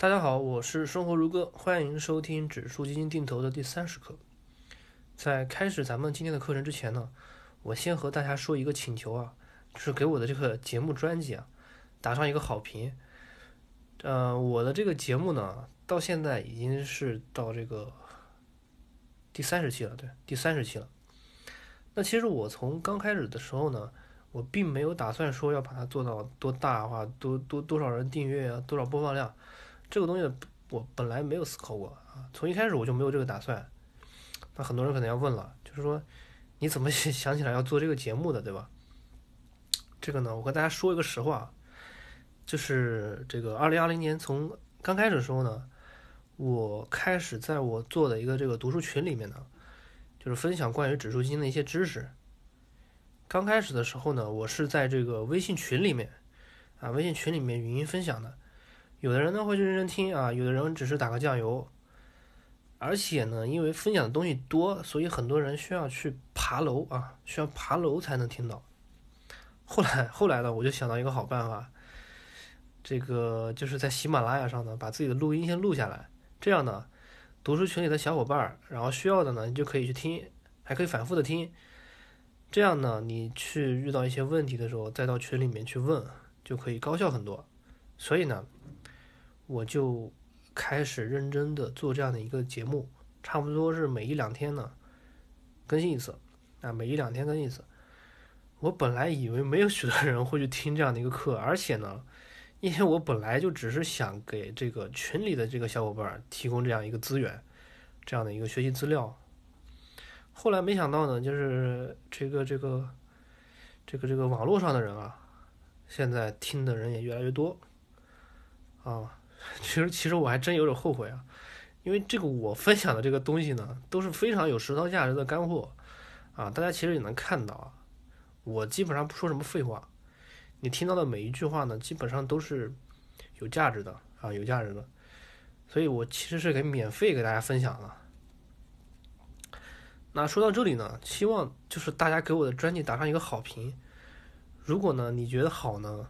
大家好，我是生活如歌，欢迎收听指数基金定投的第三十课。在开始咱们今天的课程之前呢，我先和大家说一个请求啊，就是给我的这个节目专辑啊打上一个好评。呃，我的这个节目呢，到现在已经是到这个第三十期了，对，第三十期了。那其实我从刚开始的时候呢，我并没有打算说要把它做到多大化，多多多少人订阅啊，多少播放量。这个东西我本来没有思考过啊，从一开始我就没有这个打算。那很多人可能要问了，就是说你怎么 想起来要做这个节目的，对吧？这个呢，我和大家说一个实话，就是这个二零二零年从刚开始的时候呢，我开始在我做的一个这个读书群里面呢，就是分享关于指数基金的一些知识。刚开始的时候呢，我是在这个微信群里面啊，微信群里面语音分享的。有的人呢会去认真听啊，有的人只是打个酱油，而且呢，因为分享的东西多，所以很多人需要去爬楼啊，需要爬楼才能听到。后来后来呢，我就想到一个好办法，这个就是在喜马拉雅上呢，把自己的录音先录下来，这样呢，读书群里的小伙伴儿，然后需要的呢，你就可以去听，还可以反复的听，这样呢，你去遇到一些问题的时候，再到群里面去问，就可以高效很多。所以呢。我就开始认真的做这样的一个节目，差不多是每一两天呢更新一次，啊，每一两天更新一次。我本来以为没有许多人会去听这样的一个课，而且呢，因为我本来就只是想给这个群里的这个小伙伴提供这样一个资源，这样的一个学习资料。后来没想到呢，就是这个这个这个这个网络上的人啊，现在听的人也越来越多，啊。其实，其实我还真有点后悔啊，因为这个我分享的这个东西呢，都是非常有实操价值的干货啊。大家其实也能看到啊，我基本上不说什么废话，你听到的每一句话呢，基本上都是有价值的啊，有价值的。所以我其实是给免费给大家分享的。那说到这里呢，希望就是大家给我的专辑打上一个好评。如果呢，你觉得好呢？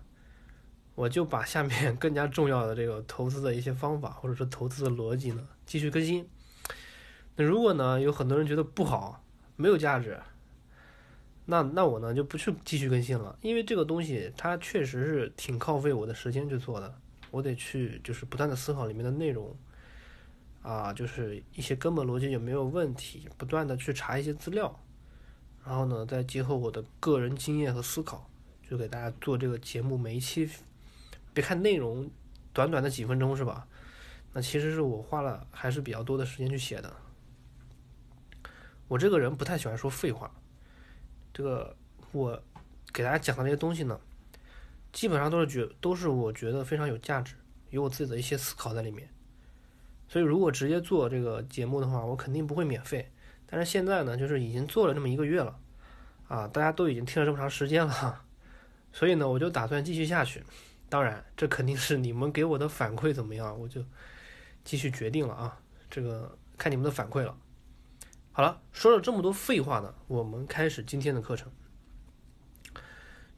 我就把下面 更加重要的这个投资的一些方法，或者说投资的逻辑呢，继续更新。那如果呢，有很多人觉得不好，没有价值，那那我呢就不去继续更新了，因为这个东西它确实是挺耗费我的时间去做的，我得去就是不断的思考里面的内容，啊，就是一些根本逻辑有没有问题，不断的去查一些资料，然后呢，再结合我的个人经验和思考，就给大家做这个节目每一期。别看内容短短的几分钟是吧？那其实是我花了还是比较多的时间去写的。我这个人不太喜欢说废话，这个我给大家讲的这些东西呢，基本上都是觉都是我觉得非常有价值，有我自己的一些思考在里面。所以如果直接做这个节目的话，我肯定不会免费。但是现在呢，就是已经做了这么一个月了，啊，大家都已经听了这么长时间了，所以呢，我就打算继续下去。当然，这肯定是你们给我的反馈怎么样，我就继续决定了啊。这个看你们的反馈了。好了，说了这么多废话呢，我们开始今天的课程。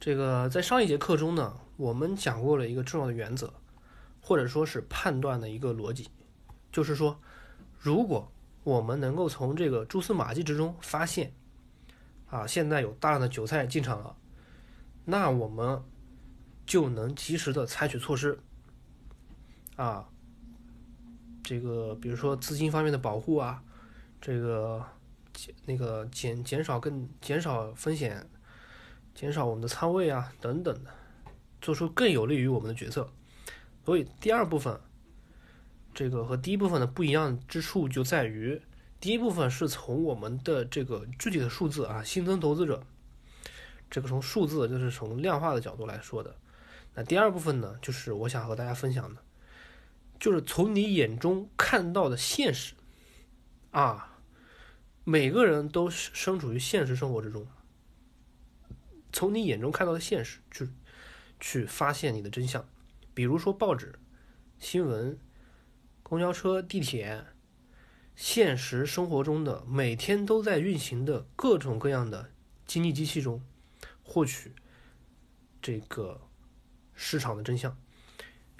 这个在上一节课中呢，我们讲过了一个重要的原则，或者说是判断的一个逻辑，就是说，如果我们能够从这个蛛丝马迹之中发现，啊，现在有大量的韭菜进场了，那我们。就能及时的采取措施，啊，这个比如说资金方面的保护啊，这个减那个减减少更减少风险，减少我们的仓位啊等等的，做出更有利于我们的决策。所以第二部分，这个和第一部分的不一样之处就在于，第一部分是从我们的这个具体的数字啊，新增投资者，这个从数字就是从量化的角度来说的。那第二部分呢，就是我想和大家分享的，就是从你眼中看到的现实，啊，每个人都身处于现实生活之中，从你眼中看到的现实，去去发现你的真相，比如说报纸、新闻、公交车、地铁，现实生活中的每天都在运行的各种各样的经济机器中，获取这个。市场的真相，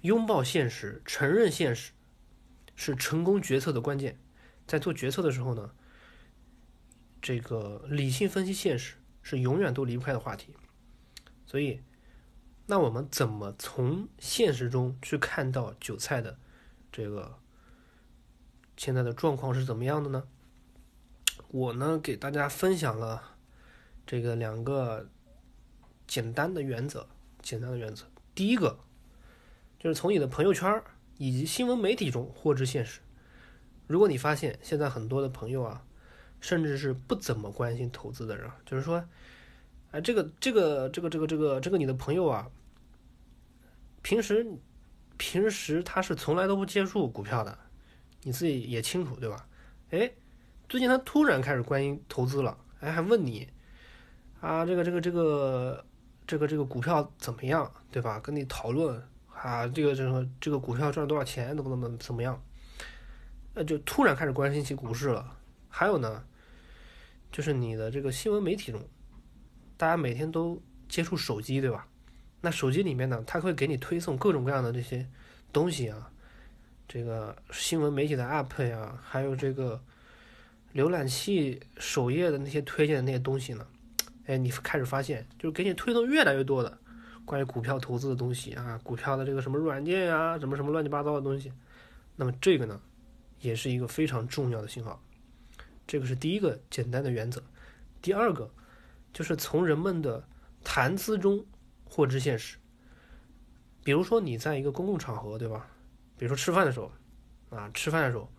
拥抱现实，承认现实，是成功决策的关键。在做决策的时候呢，这个理性分析现实是永远都离不开的话题。所以，那我们怎么从现实中去看到韭菜的这个现在的状况是怎么样的呢？我呢，给大家分享了这个两个简单的原则，简单的原则。第一个就是从你的朋友圈以及新闻媒体中获知现实。如果你发现现在很多的朋友啊，甚至是不怎么关心投资的人，就是说，哎，这个这个这个这个这个这个你的朋友啊，平时平时他是从来都不接触股票的，你自己也清楚对吧？哎，最近他突然开始关心投资了，哎，还问你啊，这个这个这个这个这个股票怎么样，对吧？跟你讨论啊，这个这个这个股票赚了多少钱，怎么怎么怎么样？那就突然开始关心起股市了。还有呢，就是你的这个新闻媒体中，大家每天都接触手机，对吧？那手机里面呢，它会给你推送各种各样的这些东西啊，这个新闻媒体的 app 呀，还有这个浏览器首页的那些推荐的那些东西呢，哎，你开始发现，就是给你推送越来越多的关于股票投资的东西啊，股票的这个什么软件呀，什么什么乱七八糟的东西。那么这个呢？也是一个非常重要的信号，这个是第一个简单的原则。第二个就是从人们的谈资中获知现实。比如说你在一个公共场合，对吧？比如说吃饭的时候，啊，吃饭的时候，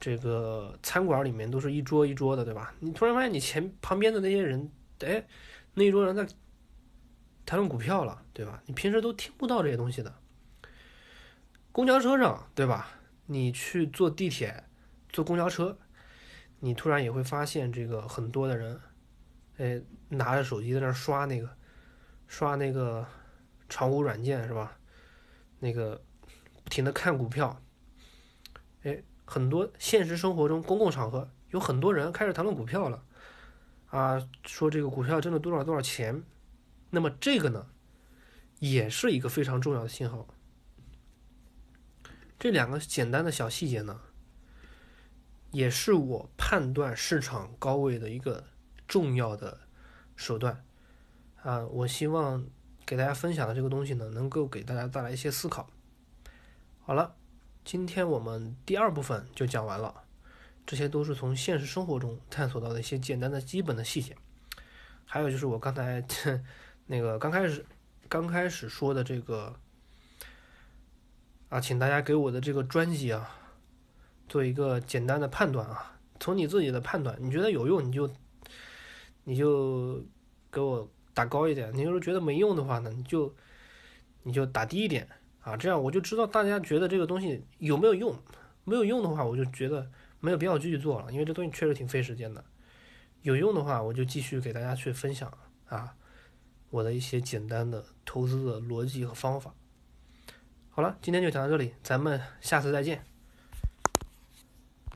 这个餐馆里面都是一桌一桌的，对吧？你突然发现你前旁边的那些人，哎，那一桌人在谈论股票了，对吧？你平时都听不到这些东西的。公交车上，对吧？你去坐地铁、坐公交车，你突然也会发现，这个很多的人，哎，拿着手机在那刷那个，刷那个炒股软件是吧？那个不停的看股票，哎，很多现实生活中公共场合有很多人开始谈论股票了，啊，说这个股票挣了多少多少钱，那么这个呢，也是一个非常重要的信号。这两个简单的小细节呢，也是我判断市场高位的一个重要的手段啊！我希望给大家分享的这个东西呢，能够给大家带来一些思考。好了，今天我们第二部分就讲完了，这些都是从现实生活中探索到的一些简单的基本的细节，还有就是我刚才那个刚开始刚开始说的这个。啊，请大家给我的这个专辑啊，做一个简单的判断啊。从你自己的判断，你觉得有用，你就你就给我打高一点；你要是觉得没用的话呢，你就你就打低一点啊。这样我就知道大家觉得这个东西有没有用。没有用的话，我就觉得没有必要继续做了，因为这东西确实挺费时间的。有用的话，我就继续给大家去分享啊，我的一些简单的投资的逻辑和方法。好了，今天就讲到这里，咱们下次再见。